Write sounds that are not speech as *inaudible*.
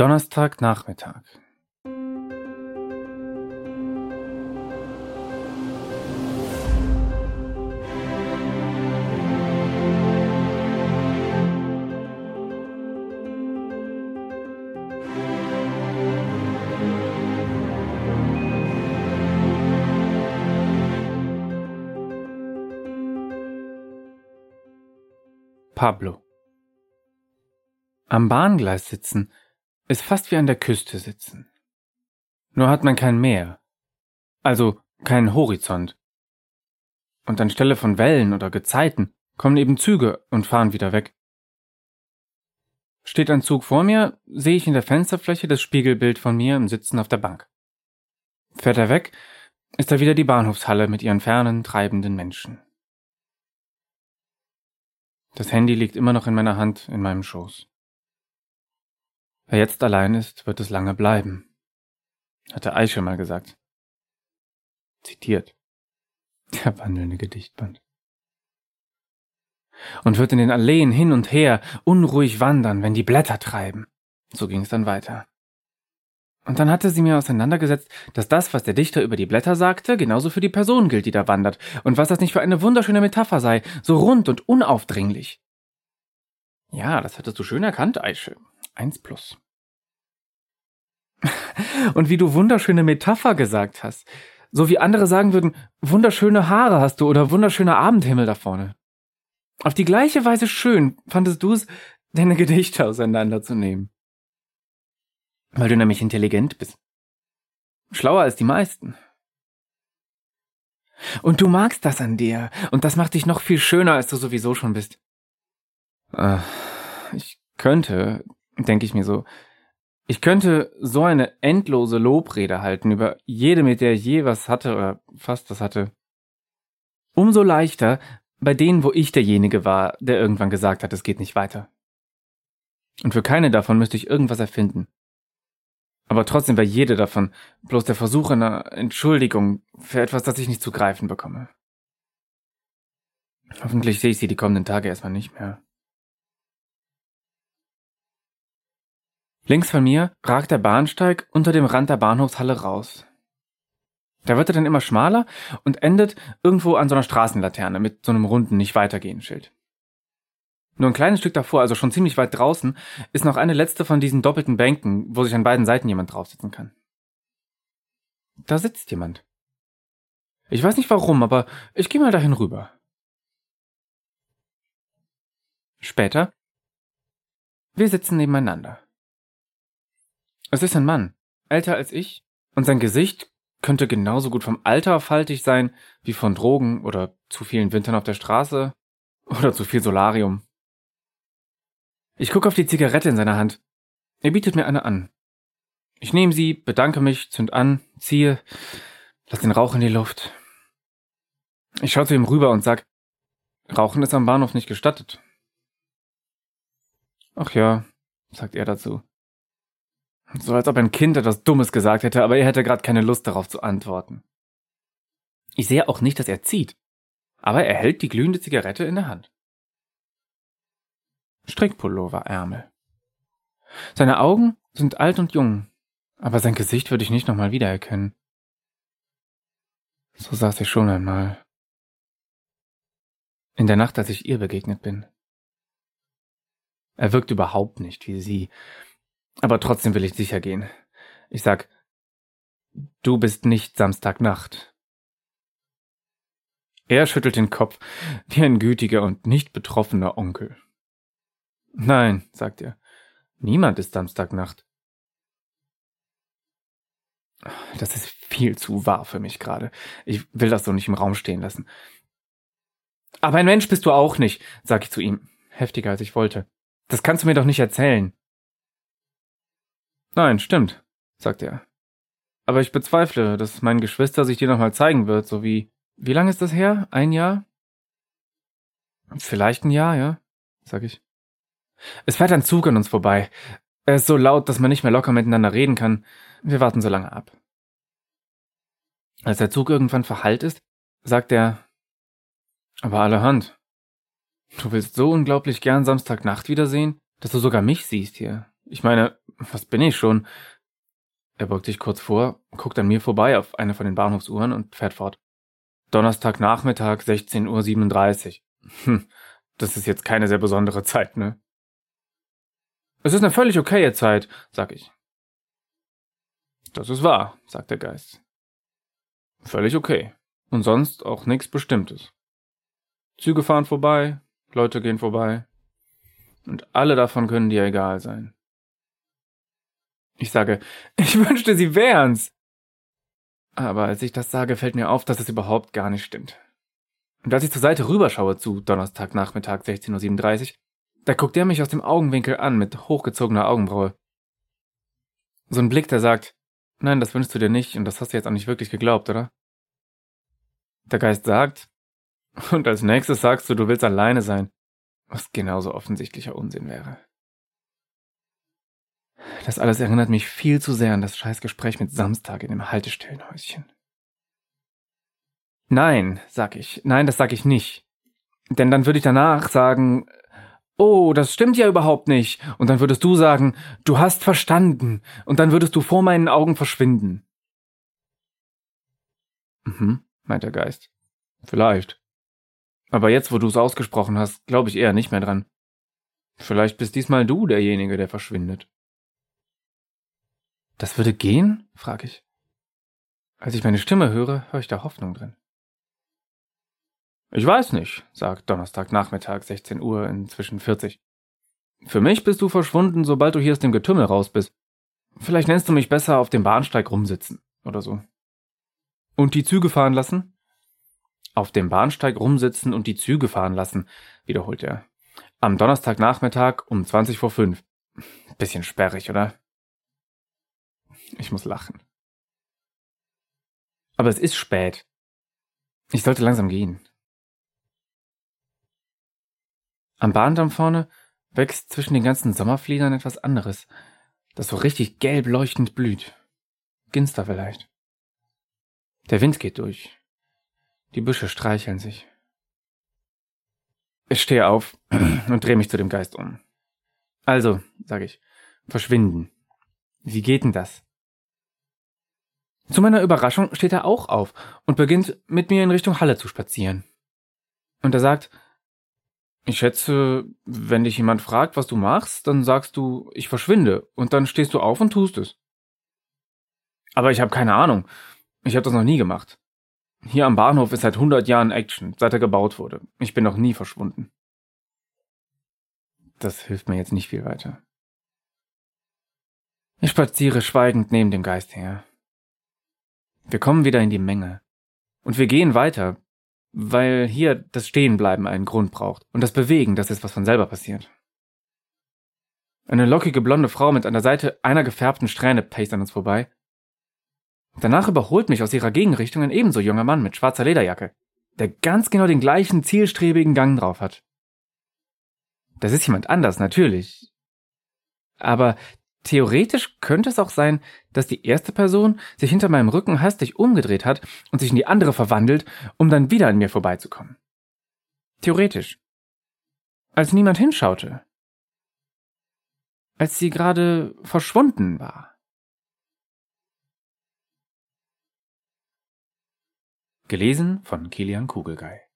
Donnerstagnachmittag. Pablo. Am Bahngleis sitzen ist fast wie an der Küste sitzen. Nur hat man kein Meer. Also keinen Horizont. Und anstelle von Wellen oder Gezeiten kommen eben Züge und fahren wieder weg. Steht ein Zug vor mir, sehe ich in der Fensterfläche das Spiegelbild von mir im Sitzen auf der Bank. Fährt er weg, ist da wieder die Bahnhofshalle mit ihren fernen, treibenden Menschen. Das Handy liegt immer noch in meiner Hand in meinem Schoß. Wer jetzt allein ist, wird es lange bleiben, hatte Eiche mal gesagt. Zitiert. Der wandelnde Gedichtband. Und wird in den Alleen hin und her unruhig wandern, wenn die Blätter treiben. So ging es dann weiter. Und dann hatte sie mir auseinandergesetzt, dass das, was der Dichter über die Blätter sagte, genauso für die Person gilt, die da wandert, und was das nicht für eine wunderschöne Metapher sei, so rund und unaufdringlich. Ja, das hattest du schön erkannt, Eiche, 1 plus. *laughs* Und wie du wunderschöne Metapher gesagt hast, so wie andere sagen würden, wunderschöne Haare hast du oder wunderschöner Abendhimmel da vorne. Auf die gleiche Weise schön fandest du es, deine Gedichte auseinanderzunehmen. Weil du nämlich intelligent bist. Schlauer als die meisten. Und du magst das an dir, und das macht dich noch viel schöner, als du sowieso schon bist. Äh, ich könnte denke ich mir so, ich könnte so eine endlose Lobrede halten über jede, mit der ich je was hatte oder fast was hatte. Umso leichter bei denen, wo ich derjenige war, der irgendwann gesagt hat, es geht nicht weiter. Und für keine davon müsste ich irgendwas erfinden. Aber trotzdem war jede davon bloß der Versuch einer Entschuldigung für etwas, das ich nicht zu greifen bekomme. Hoffentlich sehe ich sie die kommenden Tage erstmal nicht mehr. Links von mir ragt der Bahnsteig unter dem Rand der Bahnhofshalle raus. Da wird er dann immer schmaler und endet irgendwo an so einer Straßenlaterne mit so einem runden Nicht weitergehen Schild. Nur ein kleines Stück davor, also schon ziemlich weit draußen, ist noch eine letzte von diesen doppelten Bänken, wo sich an beiden Seiten jemand draufsitzen kann. Da sitzt jemand. Ich weiß nicht warum, aber ich gehe mal dahin rüber. Später. Wir sitzen nebeneinander. Es ist ein Mann, älter als ich, und sein Gesicht könnte genauso gut vom Alter faltig sein wie von Drogen oder zu vielen Wintern auf der Straße oder zu viel Solarium. Ich gucke auf die Zigarette in seiner Hand. Er bietet mir eine an. Ich nehme sie, bedanke mich, zünd an, ziehe, lass den Rauch in die Luft. Ich schaue zu ihm rüber und sag, Rauchen ist am Bahnhof nicht gestattet. Ach ja, sagt er dazu. So als ob ein Kind etwas Dummes gesagt hätte, aber er hätte gerade keine Lust darauf zu antworten. Ich sehe auch nicht, dass er zieht, aber er hält die glühende Zigarette in der Hand. Strickpulloverärmel. Seine Augen sind alt und jung, aber sein Gesicht würde ich nicht nochmal wiedererkennen. So saß ich schon einmal. In der Nacht, als ich ihr begegnet bin. Er wirkt überhaupt nicht wie sie, aber trotzdem will ich sicher gehen. Ich sag, du bist nicht Samstagnacht. Er schüttelt den Kopf wie ein gütiger und nicht betroffener Onkel. Nein, sagt er. Niemand ist Samstagnacht. Das ist viel zu wahr für mich gerade. Ich will das so nicht im Raum stehen lassen. Aber ein Mensch bist du auch nicht, sag ich zu ihm, heftiger als ich wollte. Das kannst du mir doch nicht erzählen. Nein, stimmt, sagt er. Aber ich bezweifle, dass mein Geschwister sich dir nochmal zeigen wird, so wie. Wie lange ist das her? Ein Jahr? Vielleicht ein Jahr, ja, sag ich. Es fährt ein Zug an uns vorbei. Er ist so laut, dass man nicht mehr locker miteinander reden kann. Wir warten so lange ab. Als der Zug irgendwann verhallt ist, sagt er, aber allerhand. Du willst so unglaublich gern Samstagnacht wiedersehen, dass du sogar mich siehst hier. Ich meine, Was bin ich schon? Er beugt sich kurz vor, guckt an mir vorbei auf eine von den Bahnhofsuhren und fährt fort. Donnerstagnachmittag, 16.37 Uhr. Hm, das ist jetzt keine sehr besondere Zeit, ne? Es ist eine völlig okaye Zeit, sag ich. Das ist wahr, sagt der Geist. Völlig okay. Und sonst auch nichts Bestimmtes. Züge fahren vorbei, Leute gehen vorbei. Und alle davon können dir egal sein. Ich sage, *laughs* ich wünschte, sie wären's. Aber als ich das sage, fällt mir auf, dass es überhaupt gar nicht stimmt. Und als ich zur Seite rüberschaue zu Donnerstagnachmittag 16.37 Uhr, da guckt er mich aus dem Augenwinkel an mit hochgezogener Augenbraue. So ein Blick, der sagt, nein, das wünschst du dir nicht und das hast du jetzt auch nicht wirklich geglaubt, oder? Der Geist sagt, *laughs* und als nächstes sagst du, du willst alleine sein, was genauso offensichtlicher Unsinn wäre. Das alles erinnert mich viel zu sehr an das Scheißgespräch mit Samstag in dem Haltestellenhäuschen. Nein, sag ich. Nein, das sag ich nicht. Denn dann würde ich danach sagen, oh, das stimmt ja überhaupt nicht. Und dann würdest du sagen, du hast verstanden. Und dann würdest du vor meinen Augen verschwinden. Mhm, meint der Geist. Vielleicht. Aber jetzt, wo du es ausgesprochen hast, glaube ich eher nicht mehr dran. Vielleicht bist diesmal du derjenige, der verschwindet. Das würde gehen? frage ich. Als ich meine Stimme höre, höre ich da Hoffnung drin. Ich weiß nicht, sagt Donnerstagnachmittag 16 Uhr inzwischen 40. Für mich bist du verschwunden, sobald du hier aus dem Getümmel raus bist. Vielleicht nennst du mich besser auf dem Bahnsteig rumsitzen oder so. Und die Züge fahren lassen? Auf dem Bahnsteig rumsitzen und die Züge fahren lassen, wiederholt er. Am Donnerstagnachmittag um 20 vor 5. Bisschen sperrig, oder? Ich muss lachen. Aber es ist spät. Ich sollte langsam gehen. Am Bahndamm vorne wächst zwischen den ganzen Sommerfliedern etwas anderes, das so richtig gelb leuchtend blüht. Ginster vielleicht. Der Wind geht durch. Die Büsche streicheln sich. Ich stehe auf *clears throat* und drehe mich zu dem Geist um. Also, sage ich, verschwinden. Wie geht denn das? Zu meiner Überraschung steht er auch auf und beginnt mit mir in Richtung Halle zu spazieren. Und er sagt, ich schätze, wenn dich jemand fragt, was du machst, dann sagst du, ich verschwinde, und dann stehst du auf und tust es. Aber ich habe keine Ahnung. Ich habe das noch nie gemacht. Hier am Bahnhof ist seit 100 Jahren Action, seit er gebaut wurde. Ich bin noch nie verschwunden. Das hilft mir jetzt nicht viel weiter. Ich spaziere schweigend neben dem Geist her. Wir kommen wieder in die Menge. Und wir gehen weiter, weil hier das Stehenbleiben einen Grund braucht. Und das Bewegen, das ist, was von selber passiert. Eine lockige blonde Frau mit an der Seite einer gefärbten Strähne pace an uns vorbei. Danach überholt mich aus ihrer Gegenrichtung ein ebenso junger Mann mit schwarzer Lederjacke, der ganz genau den gleichen zielstrebigen Gang drauf hat. Das ist jemand anders, natürlich. Aber Theoretisch könnte es auch sein, dass die erste Person sich hinter meinem Rücken hastig umgedreht hat und sich in die andere verwandelt, um dann wieder an mir vorbeizukommen. Theoretisch. Als niemand hinschaute. Als sie gerade verschwunden war. Gelesen von Kilian Kugelgei